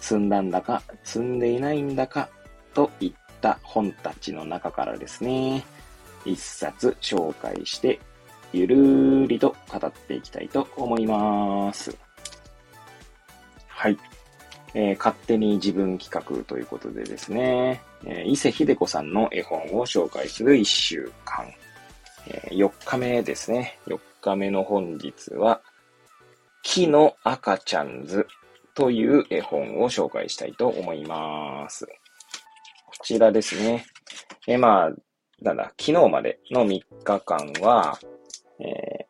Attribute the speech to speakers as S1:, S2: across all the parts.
S1: 積んだんだか積んでいないんだかといった本たちの中からですね、一冊紹介してゆるーりと語っていきたいと思います。はい。えー、勝手に自分企画ということでですね、えー、伊勢秀子さんの絵本を紹介する1週間。えー、4日目ですね。4日目の本日は、木の赤ちゃん図という絵本を紹介したいと思います。こちらですね。え、まあ、なんだ、昨日までの3日間は、え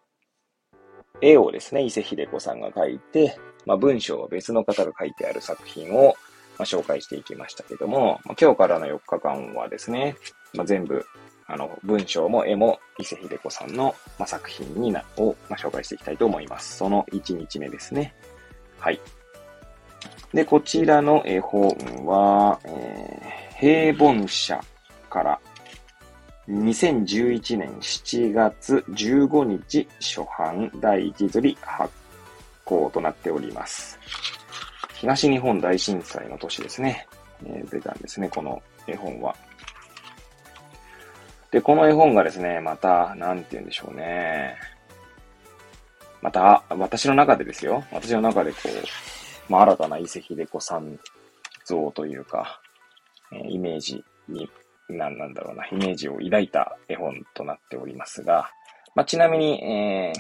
S1: ー、絵をですね、伊勢秀子さんが描いて、まあ、文章を別の方が書いてある作品を、まあ、紹介していきましたけども、まあ、今日からの4日間はですね、まあ、全部、あの、文章も絵も伊勢秀子さんの、まあ、作品にな、を、まあ、紹介していきたいと思います。その1日目ですね。はい。で、こちらの絵本は、えー、平凡社から2011年7月15日初版第1釣り発行となっております。東日本大震災の年ですね。えー、出たんですね、この絵本は。で、この絵本がですね、また、なんて言うんでしょうね。また、私の中でですよ。私の中でこう、まあ、新たな伊勢秀子さん像というか、え、イメージになんなんだろうな、イメージを抱いた絵本となっておりますが、まあ、ちなみに、え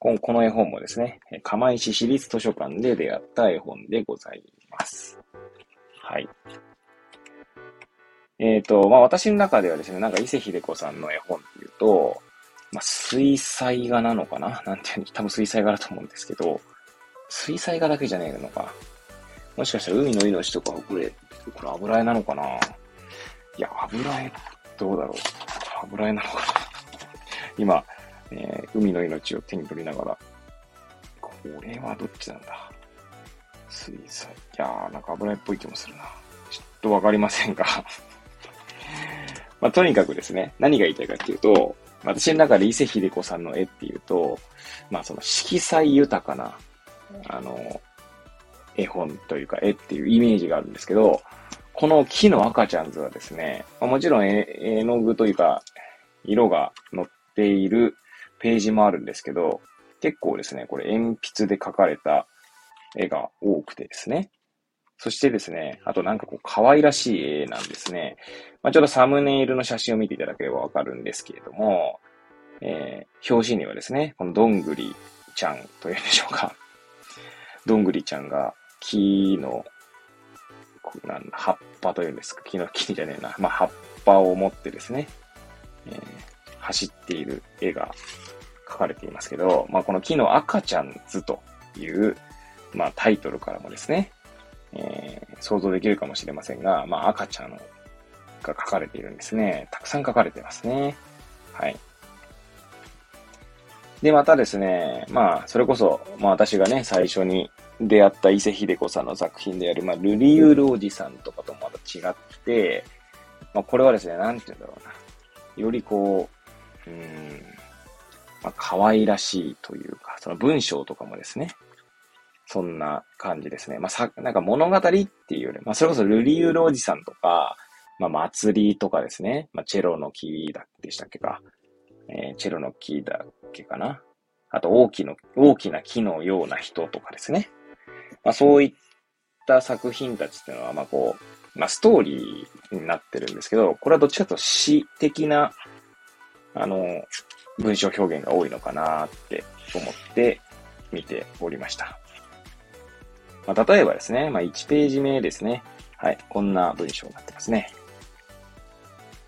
S1: ー、この絵本もですね、釜石市立図書館で出会った絵本でございます。はい。えっ、ー、と、まあ、私の中ではですね、なんか伊勢秀子さんの絵本っていうと、まあ、水彩画なのかな？なんていう多分水彩画だと思うんですけど、水彩画だけじゃねえのか。もしかしたら海の命とか、これ、これ油絵なのかないや、油絵、どうだろう。油絵なのかな今、えー、海の命を手に取りながら、これはどっちなんだ水彩。いやー、なんか油絵っぽい気もするな。ちょっとわかりませんが まあ、とにかくですね、何が言いたいかっていうと、私の中で伊勢秀子さんの絵っていうと、まあその色彩豊かな、あの、絵本というか絵っていうイメージがあるんですけど、この木の赤ちゃん図はですね、もちろん絵の具というか、色が載っているページもあるんですけど、結構ですね、これ鉛筆で描かれた絵が多くてですね。そしてですね、あとなんかこう可愛らしい絵なんですね。まあ、ちょっとサムネイルの写真を見ていただければわかるんですけれども、えー、表紙にはですね、このどんぐりちゃんというんでしょうか。どんぐりちゃんが木のなん葉っぱというんですか、木の木じゃねえな。まあ、葉っぱを持ってですね、えー、走っている絵が描かれていますけど、まあ、この木の赤ちゃん図という、まあ、タイトルからもですね、えー、想像できるかもしれませんが、まあ、赤ちゃんが書かれているんですね。たくさん書かれてますね。はい。で、またですね、まあ、それこそ、まあ私がね、最初に出会った伊勢秀子さんの作品である、まあ、ルリウールおじさんとかとまた違って、まあ、これはですね、なんて言うんだろうな。よりこう、うん、まあ、可愛らしいというか、その文章とかもですね、そんな感じですね。まあ、さ、なんか物語っていうより、まあ、それこそルリウールおじさんとか、まあ、祭りとかですね、まあ、チェロの木だでしたっけか。えー、チェロの木だけかな。あと、大きな、大きな木のような人とかですね。まあ、そういった作品たちっていうのは、まあこう、まあストーリーになってるんですけど、これはどっちかというと詩的な、あの、文章表現が多いのかなって思って見ておりました。まあ、例えばですね、まあ、1ページ目ですね。はい、こんな文章になってますね。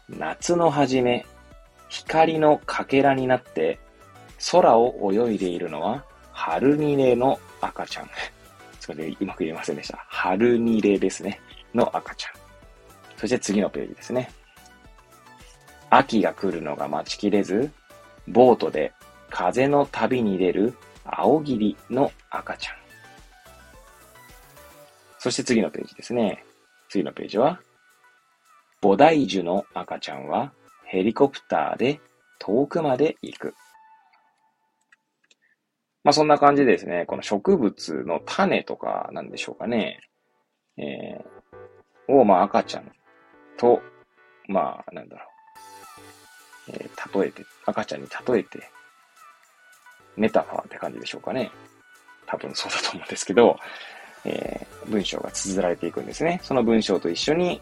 S1: 夏の初め、光のかけらになって空を泳いでいるのは、春ニネの赤ちゃん。すみません、うまく言えませんでした。春ニレですね。の赤ちゃん。そして次のページですね。秋が来るのが待ちきれず、ボートで風の旅に出る青霧の赤ちゃん。そして次のページですね。次のページは、菩提樹の赤ちゃんはヘリコプターで遠くまで行く。まあそんな感じでですね、この植物の種とかなんでしょうかね。えー、を、まあ赤ちゃんと、まあなんだろう。えー、例えて、赤ちゃんに例えて、メタファーって感じでしょうかね。多分そうだと思うんですけど、えー、文章が綴られていくんですね。その文章と一緒に、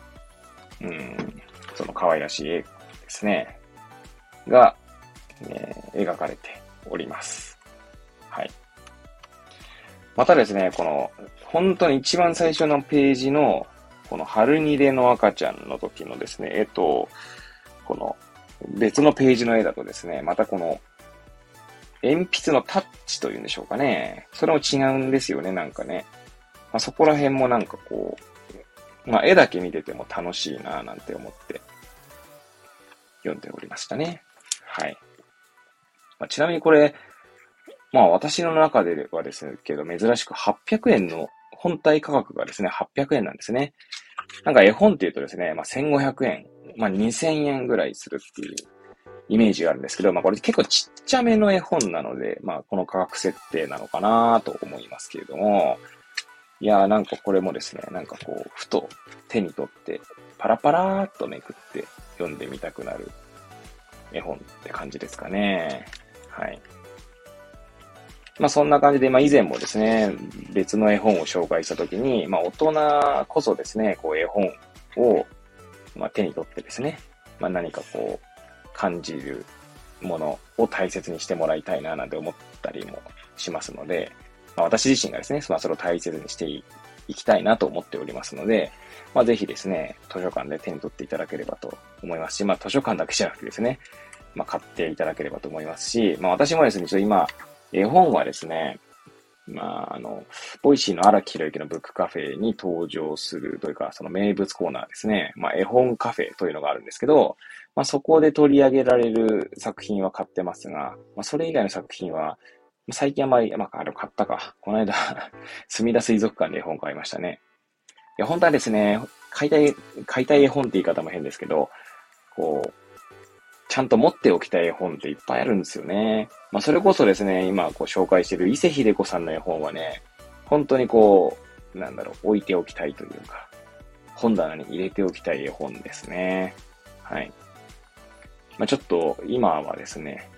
S1: うん、その可愛らしい絵ですね、が、えー、描かれております。またですね、この、本当に一番最初のページの、この春にでの赤ちゃんの時のですね、絵と、この別のページの絵だとですね、またこの、鉛筆のタッチというんでしょうかね。それも違うんですよね、なんかね。まあ、そこら辺もなんかこう、まあ、絵だけ見てても楽しいななんて思って読んでおりましたね。はい。まあ、ちなみにこれ、まあ私の中ではですけど、珍しく800円の本体価格がですね、800円なんですね。なんか絵本って言うとですね、まあ1500円、まあ2000円ぐらいするっていうイメージがあるんですけど、まあこれ結構ちっちゃめの絵本なので、まあこの価格設定なのかなと思いますけれども、いやーなんかこれもですね、なんかこう、ふと手に取ってパラパラーっとめくって読んでみたくなる絵本って感じですかね。はい。まあそんな感じで、まあ以前もですね、別の絵本を紹介したときに、まあ大人こそですね、こう絵本を、まあ、手に取ってですね、まあ何かこう感じるものを大切にしてもらいたいななんて思ったりもしますので、まあ私自身がですね、まあそれを大切にしていきたいなと思っておりますので、まあぜひですね、図書館で手に取っていただければと思いますし、まあ図書館だけじゃなくてですね、まあ買っていただければと思いますし、まあ私もですね、ちょっと今、絵本はですね、まあ、あの、 Voicy の荒木博行のブックカフェに登場するというか、その名物コーナーですね。まあ、絵本カフェというのがあるんですけど、まあ、そこで取り上げられる作品は買ってますが、まあ、それ以外の作品は、最近あまり、まあ、あれ買ったか。この間 墨田水族館で絵本買いましたね。いや、本当はですね、買いたい、買いたい絵本って言い方も変ですけど、こう、ちゃんと持っておきたい絵本っていっぱいあるんですよね。まあ、それこそですね、今こう紹介している伊勢秀子さんの絵本はね、本当にこう、なんだろう、置いておきたいというか、本棚に入れておきたい絵本ですね。はい。まあ、ちょっと今はですね、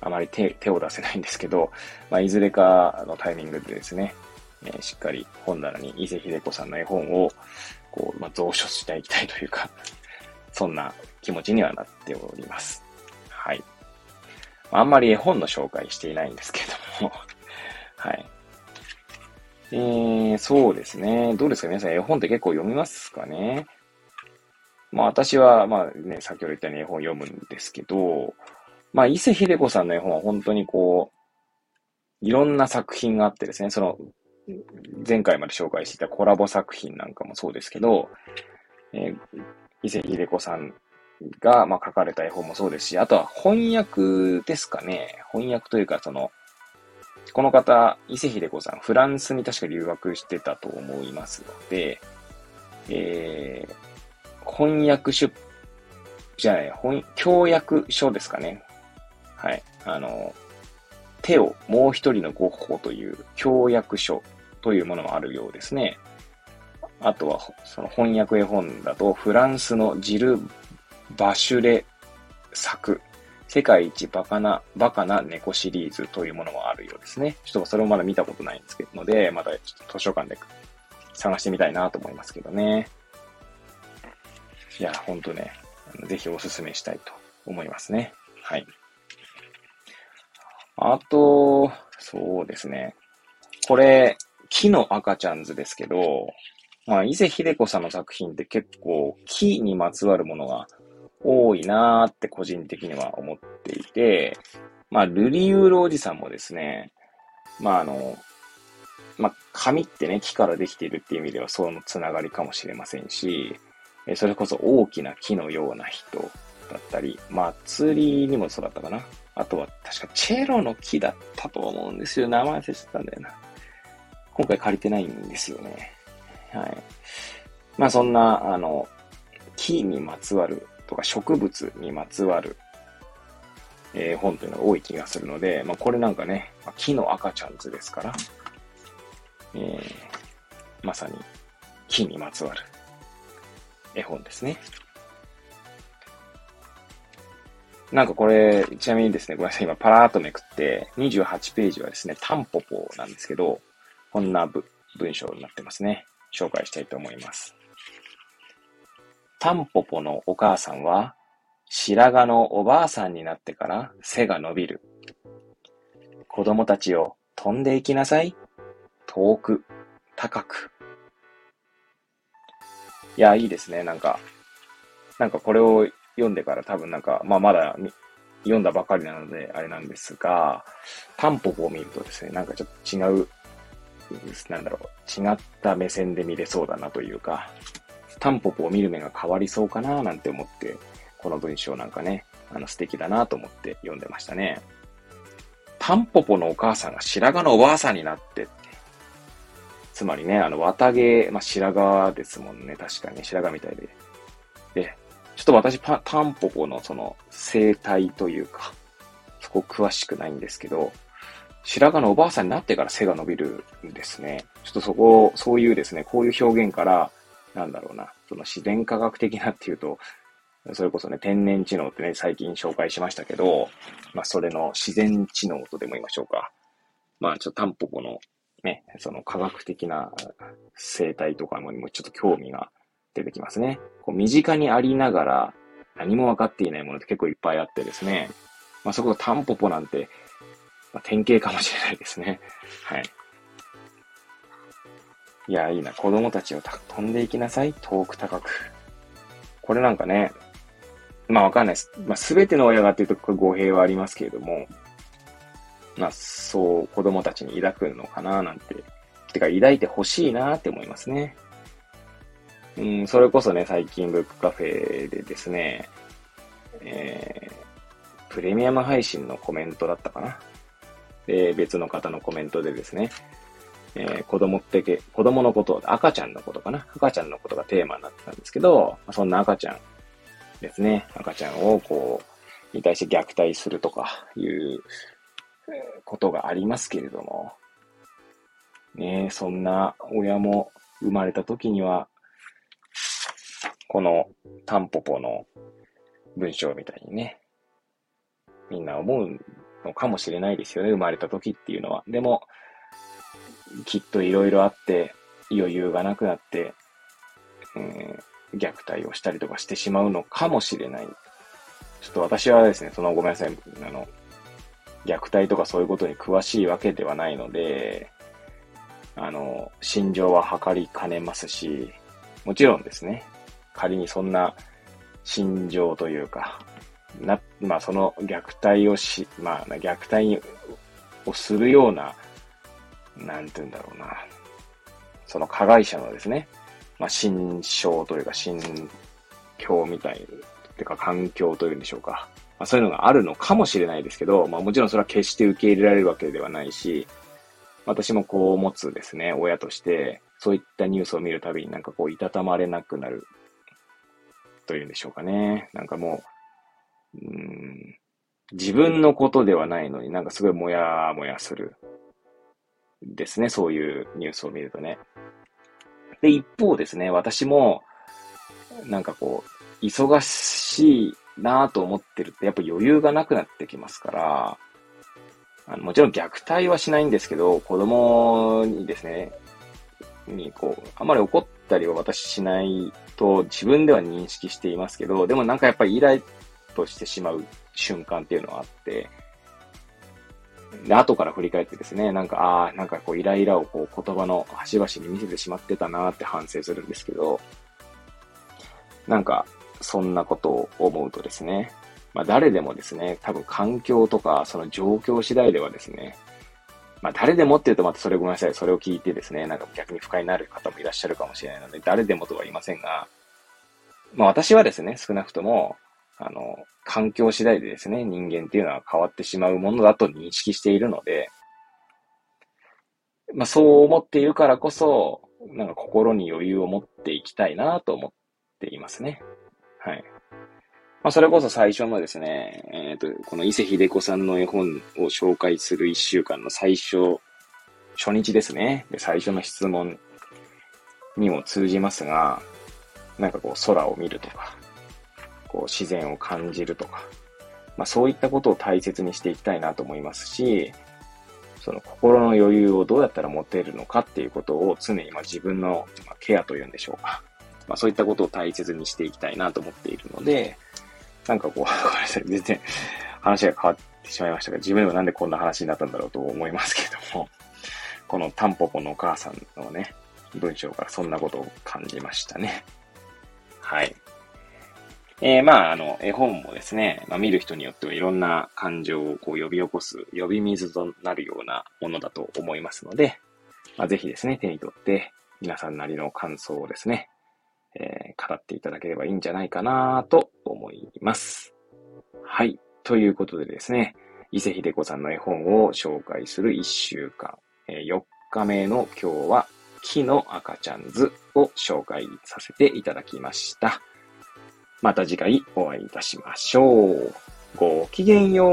S1: あまり手手を出せないんですけど、まあ、いずれかのタイミングでですね、えー、しっかり本棚に伊勢秀子さんの絵本を、こう、まあ、蔵書していきたいというかそんな気持ちにはなっております。はい。あんまり絵本の紹介していないんですけども はい。えー、そうですね。どうですか皆さん絵本って結構読みますかね？まあ私は、まあね、先ほど言ったように絵本読むんですけど、まあ伊勢秀子さんの絵本は本当にこう、いろんな作品があってですね、その、前回まで紹介していたコラボ作品なんかもそうですけど、えー、伊勢秀子さんが、まあ、書かれた絵本もそうですし、あとは翻訳ですかね。翻訳というか、その、この方、伊勢秀子さん、フランスに確か留学してたと思いますので、えー、翻訳書、じゃない、翻、教訳書ですかね。はい。あの、手をもう一人のゴッホという教訳書というものもあるようですね。あとは、その翻訳絵本だと、フランスのジル・バシュレ作、世界一バカな、バカな猫シリーズというものもあるようですね。ちょっとそれもまだ見たことないんですけどので、またちょっと図書館で探してみたいなと思いますけどね。いや、ほんとね、ぜひおすすめしたいと思いますね。はい。あと、そうですね。これ、木の赤ちゃん図ですけど、まあ、伊勢秀子さんの作品って結構木にまつわるものが多いなーって個人的には思っていて、まあ、ルリウールおじさんもですね、まあ、あの、まあ、紙ってね、木からできているっていう意味ではそのつながりかもしれませんし、それこそ大きな木のような人だったり、祭りにもそうだったかな。あとは確かチェロの木だったと思うんですよ。名前忘れちゃったんだよな。今回借りてないんですよね。はい。まあそんな、あの、木にまつわるとか植物にまつわる、えー、本というのが多い気がするので、まあこれなんかね、まあ、木の赤ちゃん図ですから、えー、まさに木にまつわる絵本ですね。なんかこれ、ちなみにですね、ごめんなさい、今パラーっとめくって、28ページはですね、タンポポなんですけど、こんな文章になってますね。紹介したいと思います。タンポポのお母さんは、白髪のおばあさんになってから背が伸びる。子供たちを飛んでいきなさい。遠く、高く。いや、いいですね。なんか、なんかこれを読んでから多分なんか、まあまだ読んだばかりなのであれなんですが、タンポポを見るとですね、なんかちょっと違う、なんだろう、違った目線で見れそうだなというか、タンポポを見る目が変わりそうかななんて思って、この文章なんかね、あの素敵だなと思って読んでましたね。タンポポのお母さんが白髪のおばあさんになってつまりね、あの、綿毛、まあ、白髪ですもんね。確かに、白髪みたいで。で、ちょっと私、タンポポのその生態というか、そこ詳しくないんですけど、白髪のおばあさんになってから背が伸びるんですね。ちょっとそこ、そういうですね、こういう表現から、なんだろうな、その自然科学的なっていうと、それこそね、天然知能ってね、最近紹介しましたけど、まあ、それの自然知能とでも言いましょうか。まあ、ちょっとタンポポのね、その科学的な生態とかにもちょっと興味が出てきますね。こう身近にありながら何も分かっていないものって結構いっぱいあってですね。まあ、そこタンポポなんて、まあ、典型かもしれないですね。はい。いや、いいな。子供たちを飛んでいきなさい。遠く高く。これなんかね、まあわかんないです。まあすべての親がっていうと語弊はありますけれども、まあそう子供たちに抱くのかななんて、てか抱いてほしいなって思いますね。うん、それこそね、最近ブックカフェでですね、えー、プレミアム配信のコメントだったかな。で、別の方のコメントでですね、えー、子供ってけ、子供のこと、赤ちゃんのことかな？赤ちゃんのことがテーマになってたんですけど、そんな赤ちゃんですね。赤ちゃんをこう、に対して虐待するとかいうことがありますけれども、ねそんな親も生まれた時には、このタンポポの文章みたいにね、みんな思うのかもしれないですよね、生まれた時っていうのは。でも、きっといろいろあって、余裕がなくなって、えー、虐待をしたりとかしてしまうのかもしれない。ちょっと私はですね、そのごめんなさい、あの、虐待とかそういうことに詳しいわけではないので、あの、心情は測りかねますし、もちろんですね、仮にそんな心情というか、な、まあその虐待をし、まあ虐待をするような、なんて言うんだろうな、その加害者のですね、まあ心象というか心境みたい、てか環境というんでしょうか。まあ、そういうのがあるのかもしれないですけど、まあもちろんそれは決して受け入れられるわけではないし、私もこう持つですね、親として、そういったニュースを見るたびになんかこう、いたたまれなくなる、というんでしょうかね。なんかもう、うん、自分のことではないのになんかすごいもやもやする。ですね、そういうニュースを見るとね。で、一方ですね、私も、なんかこう、忙しいなぁと思ってると、やっぱ余裕がなくなってきますから、あのもちろん虐待はしないんですけど、子供にですね、にこう、あまり怒ったりは私しないと自分では認識していますけど、でもなんかやっぱりイライとしてしまう瞬間っていうのはあって、で、後から振り返ってですね、なんか、ああ、なんかこう、イライラをこう、言葉の端々に見せてしまってたなって反省するんですけど、なんか、そんなことを思うとですね、まあ誰でもですね、多分環境とかその状況次第ではですね、まあ、誰でもって言うとまたそれごめんなさい。それを聞いてですね、なんか逆に不快になる方もいらっしゃるかもしれないので、誰でもとは言いませんが、まあ私はですね、少なくとも、あの、環境次第でですね、人間っていうのは変わってしまうものだと認識しているので、まあそう思っているからこそ、なんか心に余裕を持っていきたいなと思っていますね。はい。まあ、それこそ最初のですね、えっ、ー、と、この伊勢秀子さんの絵本を紹介する一週間の最初、初日ですね。で、最初の質問にも通じますが、なんかこう空を見るとか、こう自然を感じるとか、まあそういったことを大切にしていきたいなと思いますし、その心の余裕をどうやったら持てるのかっていうことを常にま自分のケアというんでしょうか。まあそういったことを大切にしていきたいなと思っているので、なんかこう、全然話が変わってしまいましたが、自分でもなんでこんな話になったんだろうと思いますけども、このタンポポのお母さんのね、文章からそんなことを感じましたね。はい。えー、まあ、あの、絵本もですね、まあ、見る人によってはいろんな感情をこう呼び起こす、呼び水となるようなものだと思いますので、まあ、ぜひですね、手に取って皆さんなりの感想をですね、えー、語っていただければいいんじゃないかなと思います。はい。ということでですね、伊勢秀子さんの絵本を紹介する1週間、えー、4日目の今日は、木の赤ちゃん図を紹介させていただきました。また次回お会いいたしましょう。ごきげんよう。